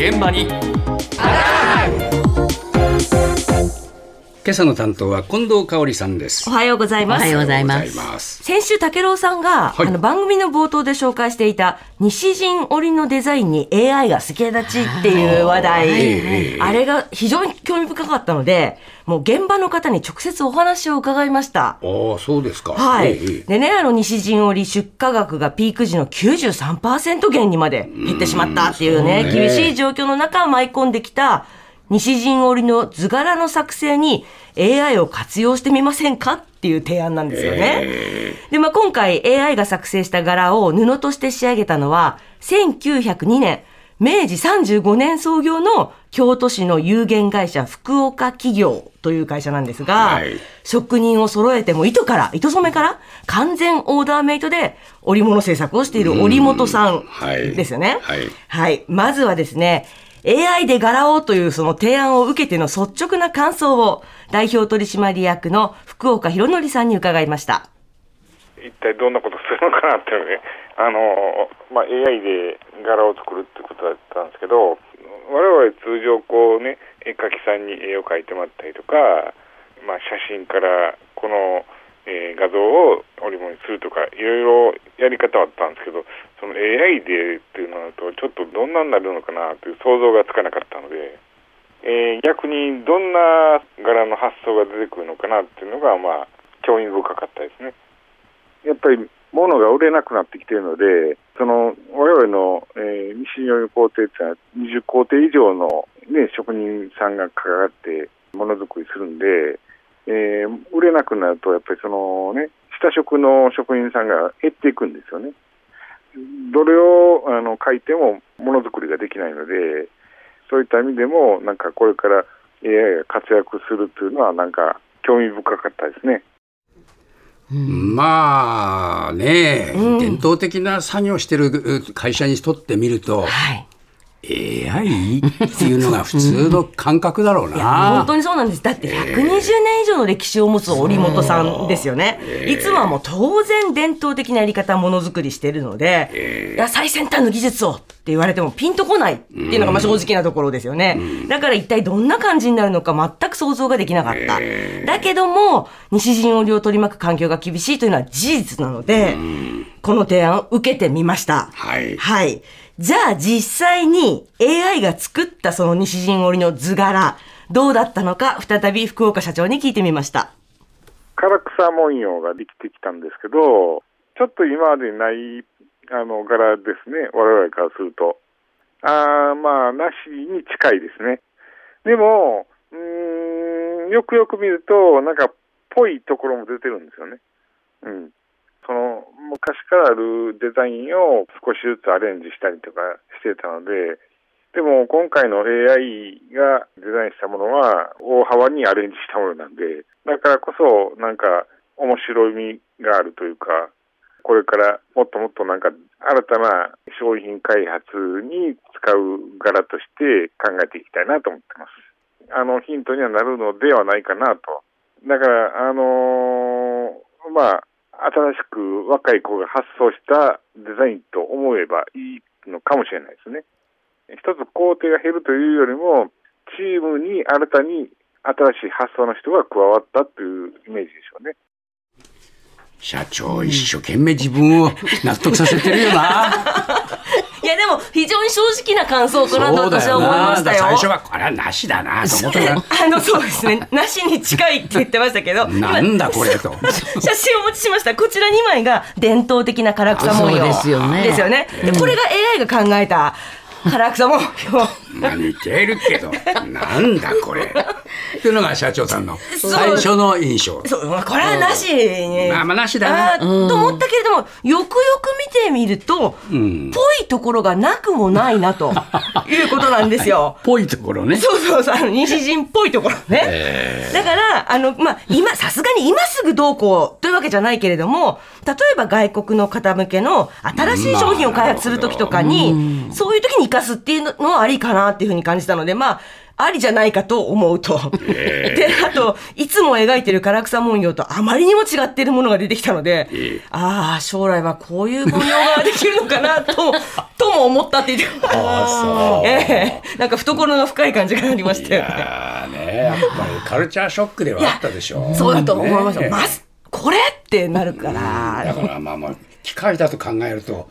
現場に。今朝の担当は近藤香織さんですおはようございます。おはようございます。先週、武郎さんが、はいあの番組の冒頭で紹介していた西陣織のデザインに AI が助け立ちっていう話題、ええあれが非常に興味深かったので、もう現場の方に直接お話を伺いました。ああそうですかはい。ええでね、あの、西陣織出荷額がピーク時の93%減にまで減ってしまったっていうね、うね厳しい状況の中舞い込んできた西陣織の図柄の作成に AI を活用してみませんかっていう提案なんですよね。で、まあ、今回 AI が作成した柄を布として仕上げたのは、1902年、明治35年創業の京都市の有限会社福岡企業という会社なんですが、はい職人を揃えても糸から、糸染めから完全オーダーメイトで織物製作をしている織本さんはいですよね。はいはい。まずはですね、AI で柄をというその提案を受けての率直な感想を代表取締役の福岡博則さんに伺いました。一体どんなことするのかなっていうね、あのまあ、AI で柄を作るってことだったんですけど、我々通常こうね、絵描きさんに絵を描いてもらったりとか、まあ、写真からこの、えー画像を織物にするとか、いろいろやり方はあったんですけど、その AI でっていうのだと、ちょっとどんなになるのかなという想像がつかなかったので、えー逆にどんな柄の発想が出てくるのかなっていうのが、まあ、興味深かったですね。やっぱり物が売れなくなってきてるので、その我々の、えー西寄り工程っていうのは20工程以上の、ね、職人さんが関わってものづくりするんで、えー売れなくなると、やっぱりそのね、下職の職人さんが減っていくんですよね。どれをあの書いてもものづくりができないので、そういった意味でも、なんかこれから AI が活躍するというのは、なんか興味深かったですね。まあね、うん伝統的な作業してる会社にとってみるとはい。AI っていうのが普通の感覚だろうな本当にそうなんです。だって120年以上の歴史を持つ織本さんですよね。いつもはもう当然伝統的なやり方ものづくりしてるので、いや、最先端の技術をって言われてもピンとこないっていうのがまあ正直なところですよね。だから一体どんな感じになるのか全く想像ができなかった。だけども、西陣織を取り巻く環境が厳しいというのは事実なので、この提案を受けてみました。はいはい。じゃあ実際に AI が作ったその西陣織の図柄、どうだったのか、再び福岡社長に聞いてみました。唐草文様ができてきたんですけど、ちょっと今までにないあの柄ですね、我々からすると。あーまあ、なしに近いですね。でも、うん、よくよく見ると、なんか、ぽいところも出てるんですよね。うん。昔からあるデザインを少しずつアレンジしたりとかしてたので、でも今回の AI がデザインしたものは大幅にアレンジしたものなんで、だからこそなんか面白みがあるというか、これからもっともっとなんか新たな商品開発に使う柄として考えていきたいなと思ってます。あのヒントにはなるのではないかなと。だから、あのーまあ、新しく若い子が発想したデザインと思えばいいのかもしれないですね。一つ工程が減るというよりも、チームに新たに新しい発想の人が加わったというイメージでしょうね。社長一生懸命自分を納得させてるよない やでも非常に正直な感想かなと私は思いましたよ。最初はこれはなしだなと思ったら あの、そうですね。なしに近いって言ってましたけど。なんだこれと 写真をお持ちしました。こちら2枚が伝統的な唐草文様。ですよねですよね。で、これが AI が考えた唐草文様。まあ似てるけど。なんだこれ。っていうのが社長さんの最初の印象。そう、まあこれはなしに。まあまあなしだな。あーと思ったけれども、よくよく見てみると、ん。ぽいところがなくもないな、と。いうことなんですよ。ぽいところね。そうそうそう、あの、西陣っぽいところね。だから、あの、まあ、今、さすがに今すぐどうこうというわけじゃないけれども、例えば外国の方向けの新しい商品を開発するときとかに、そういうときに活かすっていうのはありかなっていうふうに感じたので、まあ、ありじゃないかと思うと。で、あと、いつも描いてる唐草文様とあまりにも違っているものが出てきたので、ああ、将来はこういう文様ができるのかなと、とも思ったって言って、あそうええなんか懐の深い感じがありましたよね。あーねやっぱりカルチャーショックではあったでしょうそうだと思いました。ねまず、これってなるかだら、からまあまあ機械だと考えると。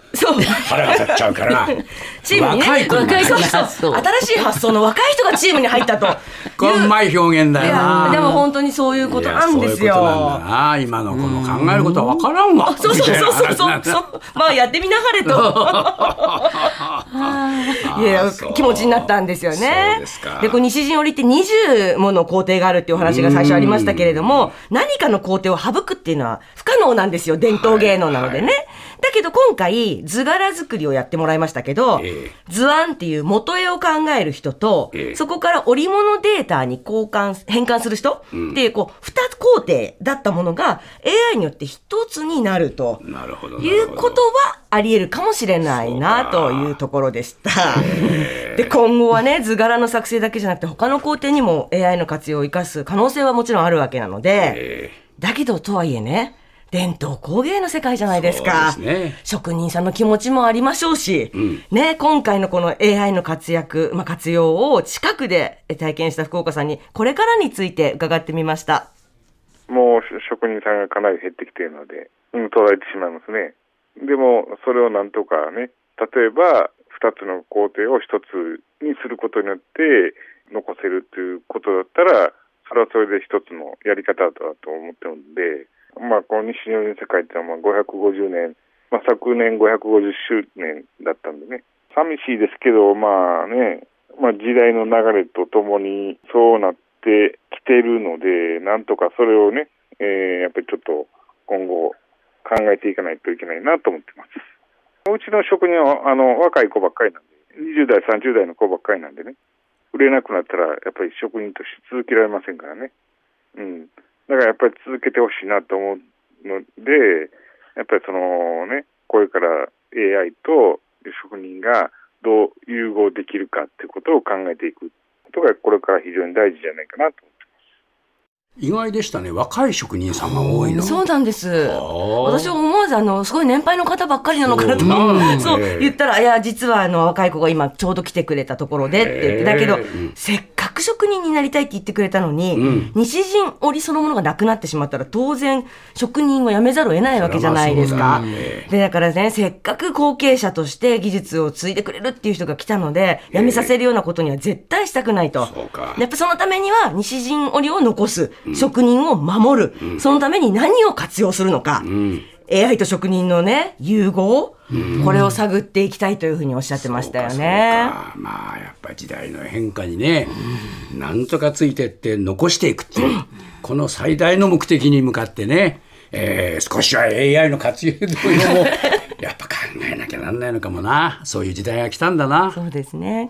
腹が立っちゃうから チームにね、若い若いそうそう新しい発想の若い人がチームに入ったと。これうまい表現だいよなや、でも本当にそういうことなんですよ。そう今のこの考えることは分からんわ そうそうそうそうそう。まあやってみなはれと。いや気持ちになったんですよね。でこう西陣織って20もの工程があるっていうお話が最初ありましたけれども、何かの工程を省くっていうのは不可能なんですよ。伝統芸能なのでね。だけど今回図柄作りをやってもらいましたけど、ええ図案っていう元絵を考える人と、ええそこから織物データに交換、変換する人、っていう、こう、二工程だったものが AI によって一つになると。なるほどいうことはあり得るかもしれないなというところでした。で、今後はね、図柄の作成だけじゃなくて他の工程にも AI の活用を生かす可能性はもちろんあるわけなので、えだけどとはいえね、伝統工芸の世界じゃないですか。そうですね職人さんの気持ちもありましょうし、ね、今回のこの AI の活躍、まあ、活用を近くで体験した福岡さんに、これからについて伺ってみました。もう職人さんがかなり減ってきているので、うん、途絶えてしまいますね。でも、それをなんとかね、例えば、二つの工程を一つにすることによって残せるということだったら、それはそれで一つのやり方だと思ってるんで、まあ、この西日本世界っていうのはまあ550年、まあ、昨年550周年だったんでね、寂しいですけど、まあね、まあ、時代の流れとともにそうなってきてるので、なんとかそれをね、えーやっぱりちょっと今後考えていかないといけないなと思ってます。うちの職人はあの若い子ばっかりなんで、20代、30代の子ばっかりなんでね、売れなくなったらやっぱり職人として続けられませんからね。うん。だからやっぱり続けてほしいなと思うので、やっぱりそのね、これから AI と職人がどう融合できるかっていうことを考えていくことがこれから非常に大事じゃないかなと意外でしたね。若い職人さんが多いのそうなんです。あ私は思わず、あの、すごい年配の方ばっかりなのかなと、そう言ったら、いや、実は、あの、若い子が今、ちょうど来てくれたところでって言って、だけどええ、せっかく職人になりたいって言ってくれたのに、うん。西陣織そのものがなくなってしまったら、当然、職人は辞めざるを得ないわけじゃないですか。だね。で、だからね、せっかく後継者として技術を継いでくれるっていう人が来たので、辞めさせるようなことには絶対したくないと。やっぱそのためには西陣織を残す、職人を守る、そのために何を活用するのか、ん AI と職人のね融合、これを探っていきたいというふうにおっしゃってましたよね。まあやっぱり時代の変化にね、なんとかついてって残していくっていう、この最大の目的に向かってね、えー少しは AI の活用というのもやっぱ考えなきゃなんないのかもなそういう時代が来たんだな。そうですね。